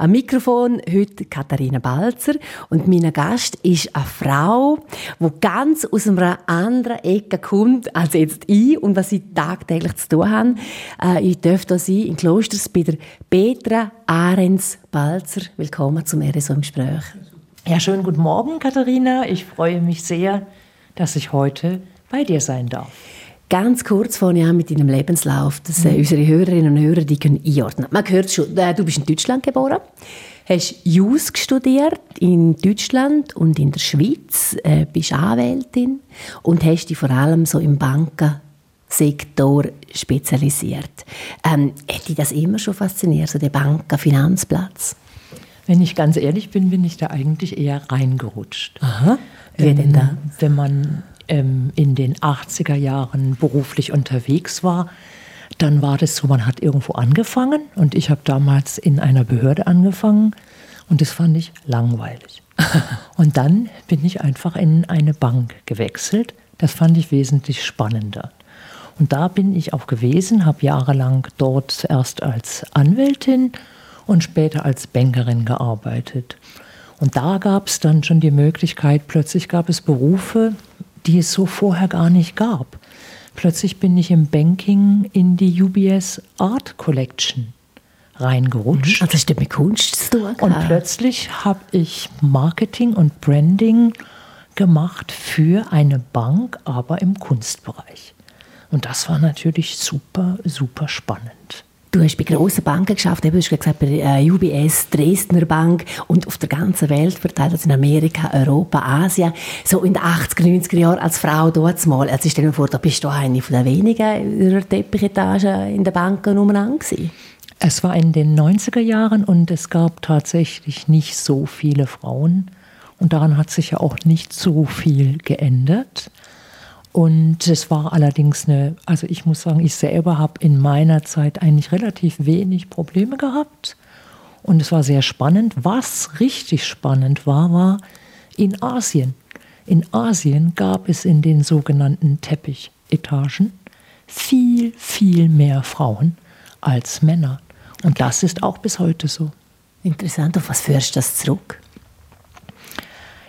Am Mikrofon heute Katharina Balzer und mein Gast ist eine Frau, die ganz aus einer anderen Ecke kommt als jetzt ich und was sie tagtäglich zu tun haben. Äh, ich darf hier sein in Klosters bei der Petra Ahrens Balzer. Willkommen zum RSO im Gespräch. Ja, schönen guten Morgen, Katharina. Ich freue mich sehr, dass ich heute bei dir sein darf. Ganz kurz ich an mit deinem Lebenslauf, dass äh, unsere Hörerinnen und Hörer die können einordnen Man hört schon, äh, du bist in Deutschland geboren, hast Jus studiert in Deutschland und in der Schweiz, äh, bist Anwältin und hast dich vor allem so im Bankensektor spezialisiert. Ähm, hat dich das immer schon fasziniert, so der Bankenfinanzplatz? Wenn ich ganz ehrlich bin, bin ich da eigentlich eher reingerutscht. Aha. Wer denn da? Ähm, wenn man ähm, in den 80er Jahren beruflich unterwegs war, dann war das so, man hat irgendwo angefangen und ich habe damals in einer Behörde angefangen und das fand ich langweilig. Und dann bin ich einfach in eine Bank gewechselt. Das fand ich wesentlich spannender. Und da bin ich auch gewesen, habe jahrelang dort zuerst als Anwältin und später als Bankerin gearbeitet. Und da gab es dann schon die Möglichkeit, plötzlich gab es Berufe, die es so vorher gar nicht gab. Plötzlich bin ich im Banking in die UBS Art Collection reingerutscht. Also das mit Kunst zu. Und plötzlich habe ich Marketing und Branding gemacht für eine Bank, aber im Kunstbereich. Und das war natürlich super, super spannend. Du hast bei grossen Banken geschafft, du hast gesagt, bei äh, UBS, Dresdner Bank und auf der ganzen Welt verteilt, also in Amerika, Europa, Asien. So in den 80er, 90er Jahren als Frau dort mal. Also stell dir vor, da bist du eine von den wenigen in der Teppichetage in den Banken umeinander gewesen. Es war in den 90er Jahren und es gab tatsächlich nicht so viele Frauen. Und daran hat sich ja auch nicht so viel geändert. Und es war allerdings eine, also ich muss sagen, ich selber habe in meiner Zeit eigentlich relativ wenig Probleme gehabt. Und es war sehr spannend. Was richtig spannend war, war in Asien. In Asien gab es in den sogenannten Teppichetagen viel, viel mehr Frauen als Männer. Und das ist auch bis heute so. Interessant. Auf was führst du das zurück?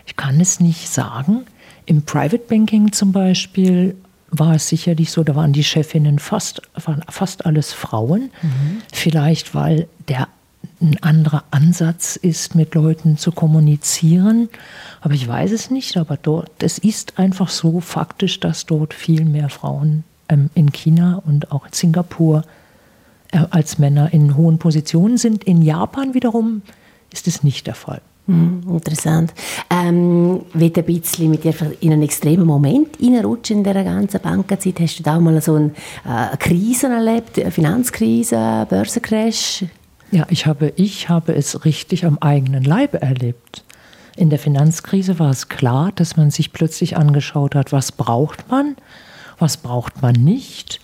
Ich kann es nicht sagen. Im Private Banking zum Beispiel war es sicherlich so, da waren die Chefinnen fast, waren fast alles Frauen. Mhm. Vielleicht, weil der ein anderer Ansatz ist, mit Leuten zu kommunizieren. Aber ich weiß es nicht. Aber dort, es ist einfach so faktisch, dass dort viel mehr Frauen ähm, in China und auch in Singapur äh, als Männer in hohen Positionen sind. In Japan wiederum ist es nicht der Fall. Hm, interessant. Ähm, wie ein bisschen mit dir in einen extremen Moment reinrutschen in dieser ganzen Bankenzeit. Hast du da mal so eine, äh, eine Krise erlebt, eine Finanzkrise, Börsencrash? Ja, ich habe, ich habe es richtig am eigenen Leibe erlebt. In der Finanzkrise war es klar, dass man sich plötzlich angeschaut hat, was braucht man, was braucht man nicht.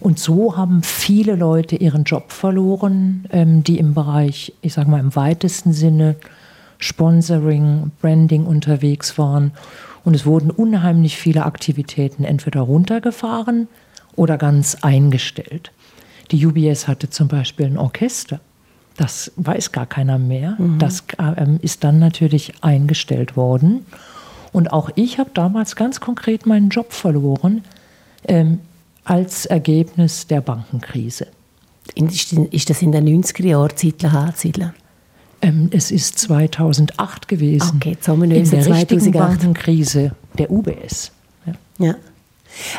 Und so haben viele Leute ihren Job verloren, ähm, die im Bereich, ich sage mal im weitesten Sinne, Sponsoring, Branding unterwegs waren. Und es wurden unheimlich viele Aktivitäten entweder runtergefahren oder ganz eingestellt. Die UBS hatte zum Beispiel ein Orchester. Das weiß gar keiner mehr. Mhm. Das ähm, ist dann natürlich eingestellt worden. Und auch ich habe damals ganz konkret meinen Job verloren ähm, als Ergebnis der Bankenkrise. Ist das in den 90er Jahren zeitlich anzusiedeln? Ähm, es ist 2008 gewesen. Okay, in der 2008. richtigen Bankenkrise der UBS. Ja. ja.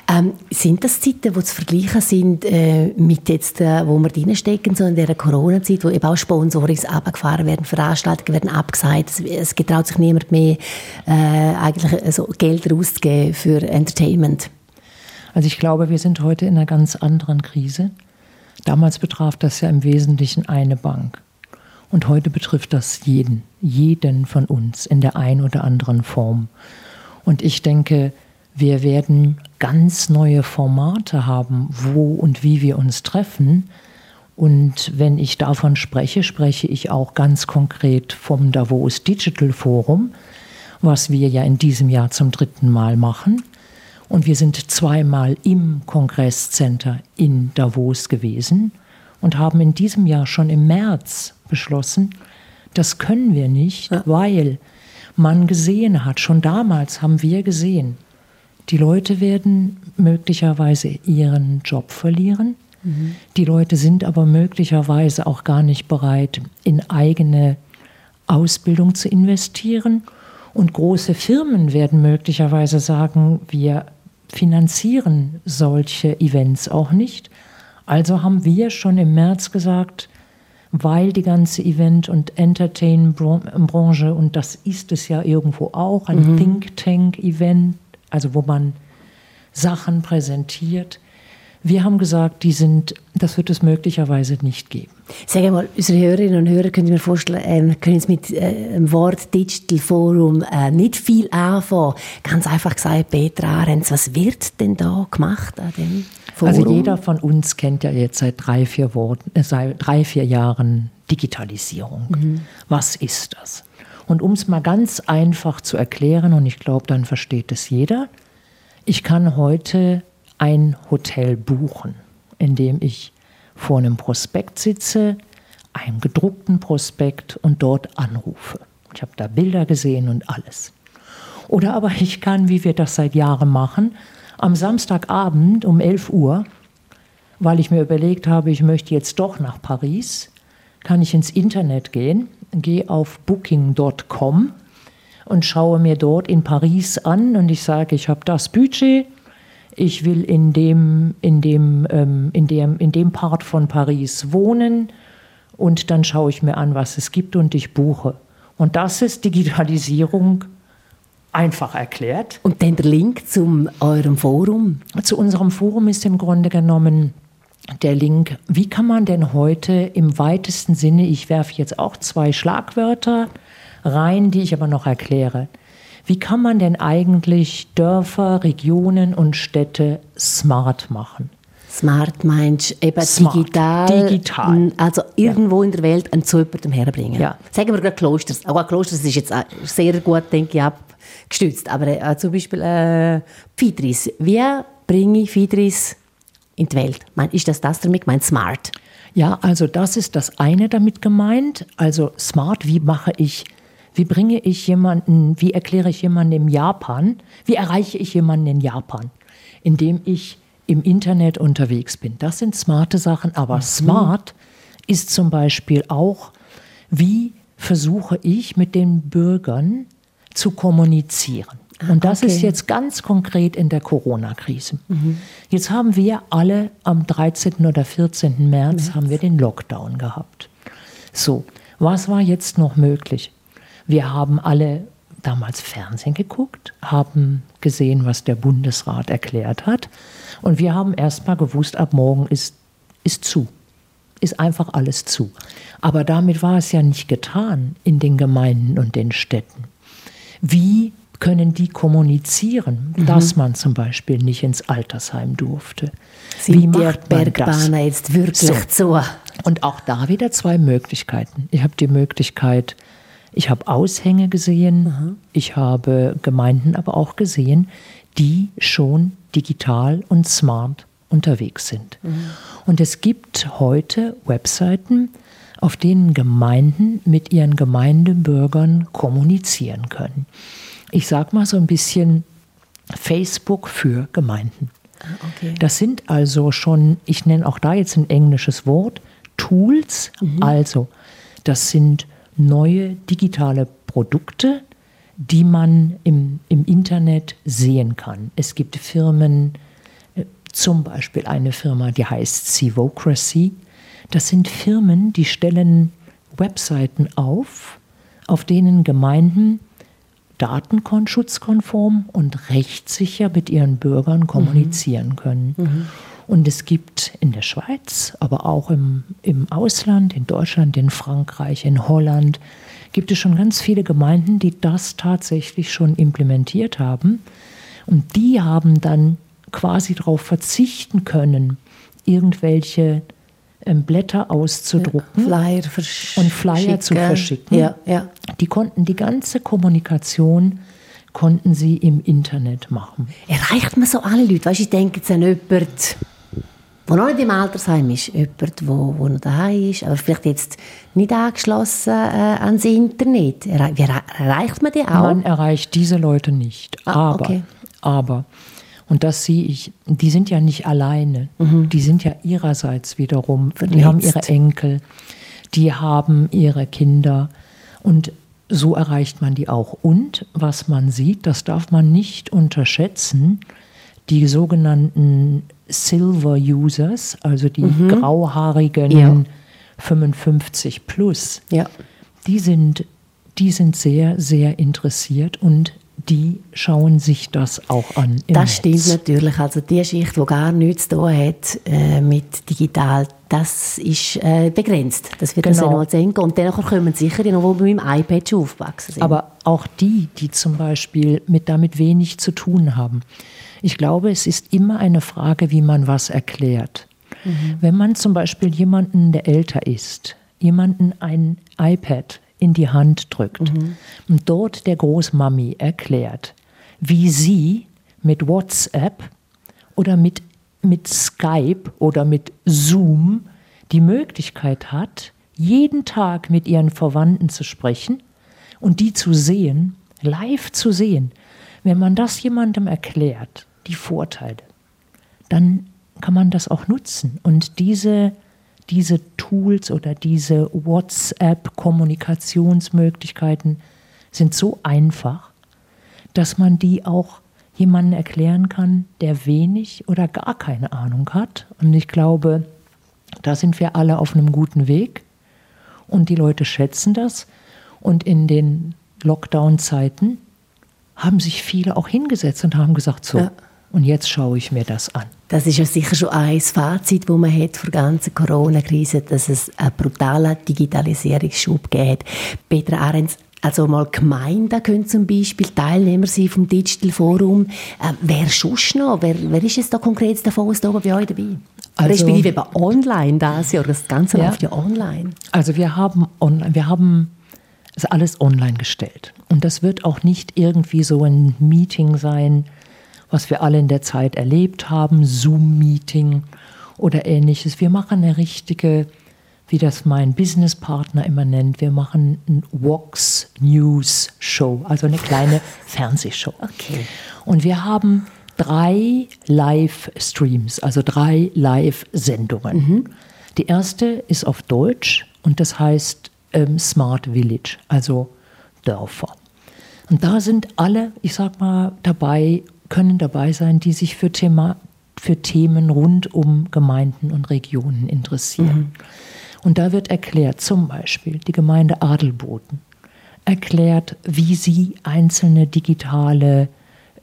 Ähm, sind das Zeiten, die zu vergleichen sind äh, mit jetzt, äh, wo wir drinstecken, so in der Corona-Zeit, wo eben auch Sponsorings abgefahren werden, Veranstaltungen werden abgesagt, es, es getraut sich niemand mehr, äh, eigentlich äh, so Geld auszugeben für Entertainment? Also ich glaube, wir sind heute in einer ganz anderen Krise. Damals betraf das ja im Wesentlichen eine Bank. Und heute betrifft das jeden, jeden von uns in der einen oder anderen Form. Und ich denke, wir werden ganz neue Formate haben, wo und wie wir uns treffen. Und wenn ich davon spreche, spreche ich auch ganz konkret vom Davos Digital Forum, was wir ja in diesem Jahr zum dritten Mal machen. Und wir sind zweimal im Kongresscenter in Davos gewesen und haben in diesem Jahr schon im März beschlossen, Das können wir nicht, ja. weil man gesehen hat, schon damals haben wir gesehen, die Leute werden möglicherweise ihren Job verlieren. Mhm. Die Leute sind aber möglicherweise auch gar nicht bereit, in eigene Ausbildung zu investieren. Und große Firmen werden möglicherweise sagen, wir finanzieren solche Events auch nicht. Also haben wir schon im März gesagt, weil die ganze Event- und Entertain-Branche, und das ist es ja irgendwo auch, ein mhm. Think Tank-Event, also wo man Sachen präsentiert. Wir haben gesagt, die sind, das wird es möglicherweise nicht geben. Sag mal, unsere Hörerinnen und Hörer können mir vorstellen, äh, können jetzt mit äh, dem Wort Digital Forum äh, nicht viel anfangen. Ganz einfach gesagt, Petra Ahrens, was wird denn da gemacht an dem Forum? Also jeder von uns kennt ja jetzt seit drei, vier, Worten, äh, seit drei, vier Jahren Digitalisierung. Mhm. Was ist das? Und um es mal ganz einfach zu erklären, und ich glaube, dann versteht es jeder, ich kann heute ein Hotel buchen, in dem ich vor einem Prospekt sitze, einem gedruckten Prospekt und dort anrufe. Ich habe da Bilder gesehen und alles. Oder aber ich kann, wie wir das seit Jahren machen, am Samstagabend um 11 Uhr, weil ich mir überlegt habe, ich möchte jetzt doch nach Paris, kann ich ins Internet gehen, gehe auf booking.com und schaue mir dort in Paris an und ich sage, ich habe das Budget, ich will in dem, in, dem, ähm, in, dem, in dem Part von Paris wohnen und dann schaue ich mir an, was es gibt und ich buche. Und das ist Digitalisierung einfach erklärt. Und dann der Link zu eurem Forum? Zu unserem Forum ist im Grunde genommen der Link, wie kann man denn heute im weitesten Sinne, ich werfe jetzt auch zwei Schlagwörter rein, die ich aber noch erkläre. Wie kann man denn eigentlich Dörfer, Regionen und Städte smart machen? Smart meinst eben smart, digital, digital. Also irgendwo ja. in der Welt an zu jemandem herbringen. Ja. Sagen wir gerade Klosters. Auch Klosters ist jetzt sehr gut, denke ich, abgestützt. Aber äh, zum Beispiel äh, Fidris. Wie bringe ich Fidris in die Welt? Ist das das damit gemeint? Smart? Ja, also das ist das eine damit gemeint. Also smart, wie mache ich wie bringe ich jemanden, wie erkläre ich jemanden in Japan, wie erreiche ich jemanden in Japan, indem ich im Internet unterwegs bin. Das sind smarte Sachen, aber mhm. smart ist zum Beispiel auch, wie versuche ich mit den Bürgern zu kommunizieren. Ah, Und das okay. ist jetzt ganz konkret in der Corona-Krise. Mhm. Jetzt haben wir alle am 13. oder 14. März, März haben wir den Lockdown gehabt. So, was war jetzt noch möglich? Wir haben alle damals Fernsehen geguckt, haben gesehen, was der Bundesrat erklärt hat. Und wir haben erst mal gewusst, ab morgen ist, ist zu. Ist einfach alles zu. Aber damit war es ja nicht getan in den Gemeinden und den Städten. Wie können die kommunizieren, mhm. dass man zum Beispiel nicht ins Altersheim durfte? Sind Wie macht der Bergbahner jetzt wirklich so? so? Und auch da wieder zwei Möglichkeiten. Ich habe die Möglichkeit, ich habe Aushänge gesehen, mhm. ich habe Gemeinden aber auch gesehen, die schon digital und smart unterwegs sind. Mhm. Und es gibt heute Webseiten, auf denen Gemeinden mit ihren Gemeindebürgern kommunizieren können. Ich sage mal so ein bisschen Facebook für Gemeinden. Ah, okay. Das sind also schon, ich nenne auch da jetzt ein englisches Wort, Tools. Mhm. Also, das sind neue digitale Produkte, die man im, im Internet sehen kann. Es gibt Firmen, äh, zum Beispiel eine Firma, die heißt Civocracy. Das sind Firmen, die stellen Webseiten auf, auf denen Gemeinden datenschutzkonform und rechtssicher mit ihren Bürgern mhm. kommunizieren mhm. können. Mhm. Und es gibt in der Schweiz, aber auch im, im Ausland, in Deutschland, in Frankreich, in Holland, gibt es schon ganz viele Gemeinden, die das tatsächlich schon implementiert haben. Und die haben dann quasi darauf verzichten können, irgendwelche Blätter auszudrucken ja, Flyer und Flyer zu verschicken. Ja, ja. Die konnten die ganze Kommunikation konnten sie im Internet machen. Erreicht man so alle Leute? Weißt, ich denke jetzt an jemanden, der noch nicht im Altersheim ist, jemand, wo, wo noch daheim ist, aber vielleicht jetzt nicht angeschlossen äh, ans Internet. Wie erreicht man die auch? Man erreicht diese Leute nicht. Ah, aber, okay. aber, und das sehe ich, die sind ja nicht alleine. Mhm. Die sind ja ihrerseits wiederum, Verletzt. die haben ihre Enkel, die haben ihre Kinder und so erreicht man die auch. Und was man sieht, das darf man nicht unterschätzen, die sogenannten Silver Users, also die mhm. grauhaarigen ja. 55 plus, ja. die, sind, die sind sehr, sehr interessiert und die schauen sich das auch an. das Netz. stimmt natürlich. Also die Schicht, die gar nichts zu tun hat äh, mit digital, das ist äh, begrenzt. Das wird genau. das sehen. Und dann kommen sicher die noch, die mit dem iPad schon aufgewachsen sind. Aber auch die, die zum Beispiel mit damit wenig zu tun haben. Ich glaube, es ist immer eine Frage, wie man was erklärt. Mhm. Wenn man zum Beispiel jemanden, der älter ist, jemanden ein iPad in die Hand drückt mhm. und dort der Großmami erklärt, wie sie mit WhatsApp oder mit, mit Skype oder mit Zoom die Möglichkeit hat, jeden Tag mit ihren Verwandten zu sprechen und die zu sehen, live zu sehen. Wenn man das jemandem erklärt, die Vorteile, dann kann man das auch nutzen. Und diese, diese Tools oder diese WhatsApp-Kommunikationsmöglichkeiten sind so einfach, dass man die auch jemandem erklären kann, der wenig oder gar keine Ahnung hat. Und ich glaube, da sind wir alle auf einem guten Weg. Und die Leute schätzen das. Und in den Lockdown-Zeiten haben sich viele auch hingesetzt und haben gesagt, so, ja. Und jetzt schaue ich mir das an. Das ist ja sicher schon ein Fazit, das man hat für die ganze Corona-Krise, dass es einen brutalen Digitalisierungsschub gegeben hat. Petra Ahrens, also mal Gemeinden können zum Beispiel Teilnehmer sein vom Digital Forum. Äh, wer sonst noch? Wer, wer ist jetzt da konkret davon aus da bei euch dabei? Also, Respektive eben online das Jahr, das Ganze ja. läuft ja online. Also wir haben, on, wir haben es alles online gestellt. Und das wird auch nicht irgendwie so ein Meeting sein, was wir alle in der Zeit erlebt haben, Zoom-Meeting oder ähnliches. Wir machen eine richtige, wie das mein Businesspartner immer nennt, wir machen ein Vox News Show, also eine kleine Fernsehshow. Okay. Und wir haben drei Live-Streams, also drei Live-Sendungen. Mhm. Die erste ist auf Deutsch und das heißt ähm, Smart Village, also Dörfer. Und da sind alle, ich sag mal, dabei können dabei sein, die sich für, Thema, für Themen rund um Gemeinden und Regionen interessieren. Mhm. Und da wird erklärt, zum Beispiel die Gemeinde Adelboden erklärt, wie sie einzelne digitale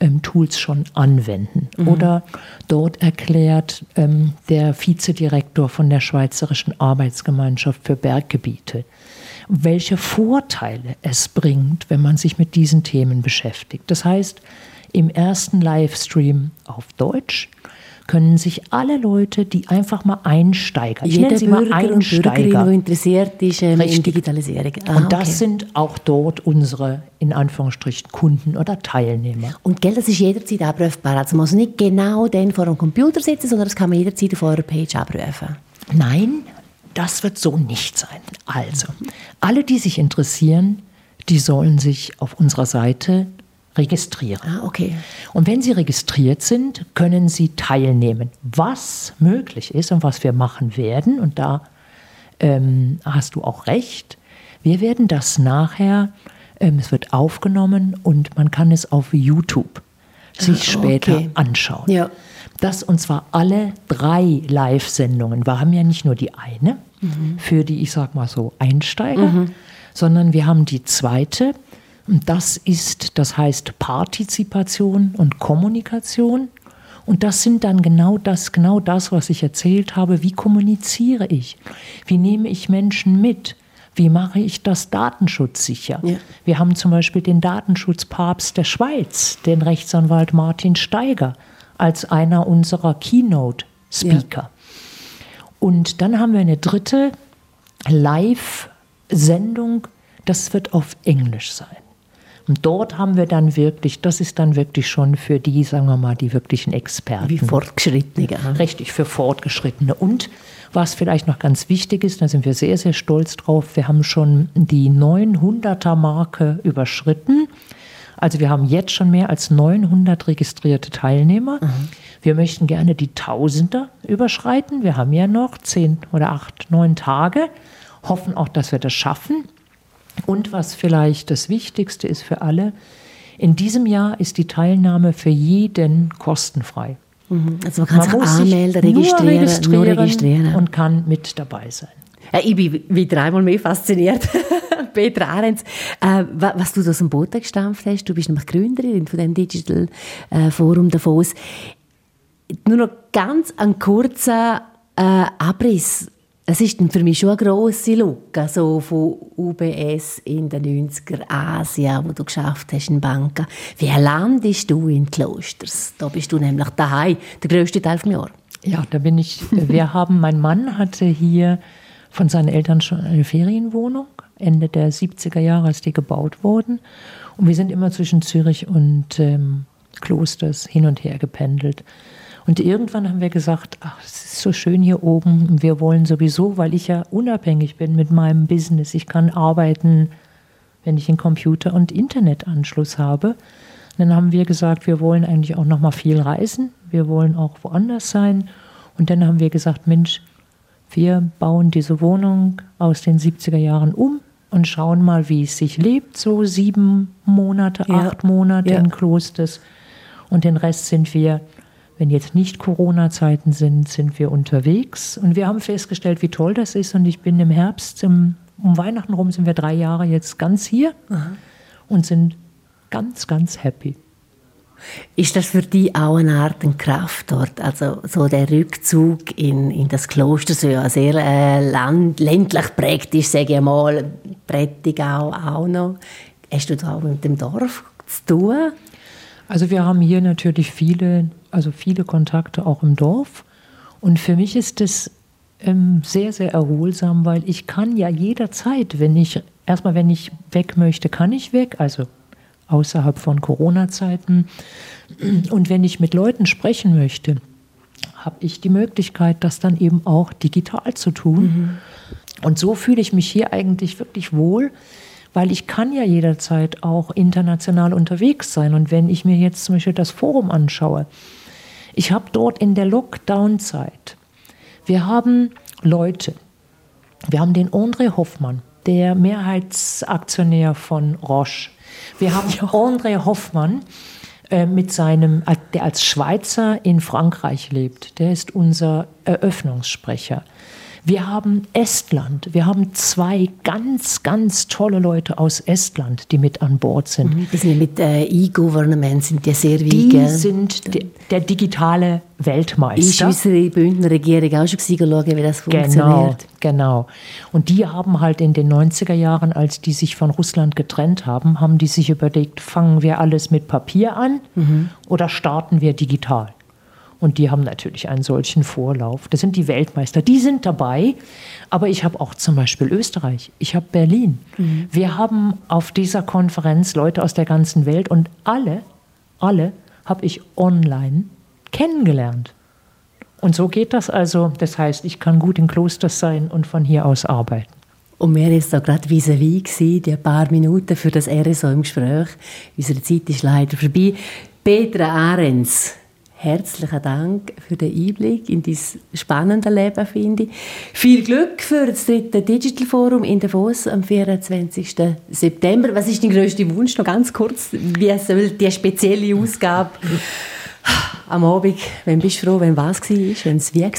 ähm, Tools schon anwenden. Mhm. Oder dort erklärt ähm, der Vizedirektor von der Schweizerischen Arbeitsgemeinschaft für Berggebiete, welche Vorteile es bringt, wenn man sich mit diesen Themen beschäftigt. Das heißt, im ersten Livestream auf Deutsch können sich alle Leute, die einfach mal Einsteiger, ich Jeder nenne sie Bürger mal Einsteiger, und interessiert ist ähm, in Digitalisierung. Ah, und das okay. sind auch dort unsere, in Anführungsstrichen, Kunden oder Teilnehmer. Und Geld, das ist jederzeit abrufbar. Also man muss nicht genau dann vor dem Computer sitzen, sondern das kann man jederzeit auf eurer Page abrufen. Nein, das wird so nicht sein. Also, alle, die sich interessieren, die sollen sich auf unserer Seite registrieren. Ah, okay. Und wenn Sie registriert sind, können Sie teilnehmen. Was möglich ist und was wir machen werden, und da ähm, hast du auch recht, wir werden das nachher, ähm, es wird aufgenommen und man kann es auf YouTube sich ah, später okay. anschauen. Ja. Das und zwar alle drei Live-Sendungen. Wir haben ja nicht nur die eine mhm. für die, ich sag mal so, Einsteiger, mhm. sondern wir haben die zweite und das ist, das heißt Partizipation und Kommunikation. Und das sind dann genau das, genau das, was ich erzählt habe. Wie kommuniziere ich? Wie nehme ich Menschen mit? Wie mache ich das datenschutzsicher? Ja. Wir haben zum Beispiel den Datenschutzpapst der Schweiz, den Rechtsanwalt Martin Steiger, als einer unserer Keynote-Speaker. Ja. Und dann haben wir eine dritte Live-Sendung, das wird auf Englisch sein. Und dort haben wir dann wirklich, das ist dann wirklich schon für die, sagen wir mal, die wirklichen Experten. Wie Fortgeschrittene. Richtig, für Fortgeschrittene. Und was vielleicht noch ganz wichtig ist, da sind wir sehr, sehr stolz drauf, wir haben schon die 900er-Marke überschritten. Also wir haben jetzt schon mehr als 900 registrierte Teilnehmer. Mhm. Wir möchten gerne die Tausender überschreiten. Wir haben ja noch zehn oder acht, neun Tage. Hoffen auch, dass wir das schaffen. Und was vielleicht das Wichtigste ist für alle, in diesem Jahr ist die Teilnahme für jeden kostenfrei. Mhm. Also man kann man sich anmelden, registrieren, nur registrieren, nur registrieren, und kann mit dabei sein. Ich bin wieder einmal mehr fasziniert. Petra Ahrens, äh, was du aus dem Boden gestampft hast, du bist nämlich Gründerin von dem Digital äh, Forum Davos. Nur noch ganz ein kurzer äh, Abriss das ist für mich schon eine grosse Lücke, so von UBS in den 90er Asien, wo du geschafft hast in Banken. Wie landest du in Klosters? Da bist du nämlich daheim, der größte Teil vom Jahr. Ja, da bin ich. Wir haben, mein Mann hatte hier von seinen Eltern schon eine Ferienwohnung, Ende der 70er Jahre, als die gebaut wurden. Und wir sind immer zwischen Zürich und ähm, Klosters hin und her gependelt. Und irgendwann haben wir gesagt, ach, es ist so schön hier oben. Wir wollen sowieso, weil ich ja unabhängig bin mit meinem Business. Ich kann arbeiten, wenn ich einen Computer- und Internetanschluss habe. dann haben wir gesagt, wir wollen eigentlich auch noch mal viel reisen. Wir wollen auch woanders sein. Und dann haben wir gesagt, Mensch, wir bauen diese Wohnung aus den 70er Jahren um und schauen mal, wie es sich lebt. So sieben Monate, ja. acht Monate ja. in Klosters. Und den Rest sind wir wenn jetzt nicht Corona-Zeiten sind, sind wir unterwegs. Und wir haben festgestellt, wie toll das ist. Und ich bin im Herbst, im, um Weihnachten rum, sind wir drei Jahre jetzt ganz hier Aha. und sind ganz, ganz happy. Ist das für dich auch eine Art eine Kraft dort? Also so der Rückzug in, in das Kloster, so ja sehr äh, land, ländlich prägt ist, sage ich mal, Prättigau auch noch. Hast du da auch mit dem Dorf zu tun? Also wir haben hier natürlich viele also viele Kontakte auch im Dorf. Und für mich ist es ähm, sehr, sehr erholsam, weil ich kann ja jederzeit, wenn ich, erstmal wenn ich weg möchte, kann ich weg, also außerhalb von Corona-Zeiten. Und wenn ich mit Leuten sprechen möchte, habe ich die Möglichkeit, das dann eben auch digital zu tun. Mhm. Und so fühle ich mich hier eigentlich wirklich wohl, weil ich kann ja jederzeit auch international unterwegs sein. Und wenn ich mir jetzt zum Beispiel das Forum anschaue, ich habe dort in der Lockdown-Zeit, wir haben Leute, wir haben den André Hoffmann, der Mehrheitsaktionär von Roche. Wir haben ja. André Hoffmann äh, mit seinem, der als Schweizer in Frankreich lebt. Der ist unser Eröffnungssprecher. Wir haben Estland. Wir haben zwei ganz, ganz tolle Leute aus Estland, die mit an Bord sind. Mhm, die sind mit äh, E-Government sind die sehr wichtig. Die sind de, der digitale Weltmeister. Ist unsere Bündner Regierung auch schon schauen, wie das genau, funktioniert? Genau, genau. Und die haben halt in den 90er Jahren, als die sich von Russland getrennt haben, haben die sich überlegt, fangen wir alles mit Papier an mhm. oder starten wir digital? Und die haben natürlich einen solchen Vorlauf. Das sind die Weltmeister. Die sind dabei. Aber ich habe auch zum Beispiel Österreich. Ich habe Berlin. Mhm. Wir haben auf dieser Konferenz Leute aus der ganzen Welt und alle, alle habe ich online kennengelernt. Und so geht das also. Das heißt, ich kann gut in Klosters sein und von hier aus arbeiten. Und wir jetzt da gerade vis-à-vis die paar Minuten für das RSO im Gespräch. Unsere Zeit ist leider vorbei. Petra Ahrens, Herzlichen Dank für den Einblick in dein spannende Leben, finde ich. Viel Glück für das dritte Digital Forum in Davos am 24. September. Was ist dein grösster Wunsch? Noch ganz kurz. Wie soll die spezielle Ausgabe am Abend, wenn bist du froh, wenn was war, wenn es wie war?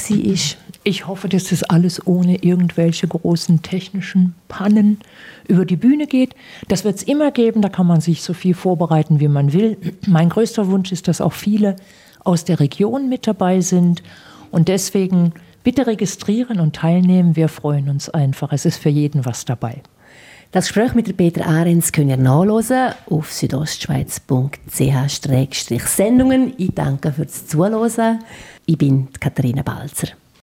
Ich hoffe, dass das alles ohne irgendwelche großen technischen Pannen über die Bühne geht. Das wird es immer geben, da kann man sich so viel vorbereiten, wie man will. Mein größter Wunsch ist, dass auch viele aus der Region mit dabei sind. Und deswegen bitte registrieren und teilnehmen. Wir freuen uns einfach. Es ist für jeden was dabei. Das Gespräch mit Peter Ahrens könnt ihr nachlesen auf südostschweiz.ch-sendungen. Ich danke fürs Zuhören. Ich bin Katharina Balzer.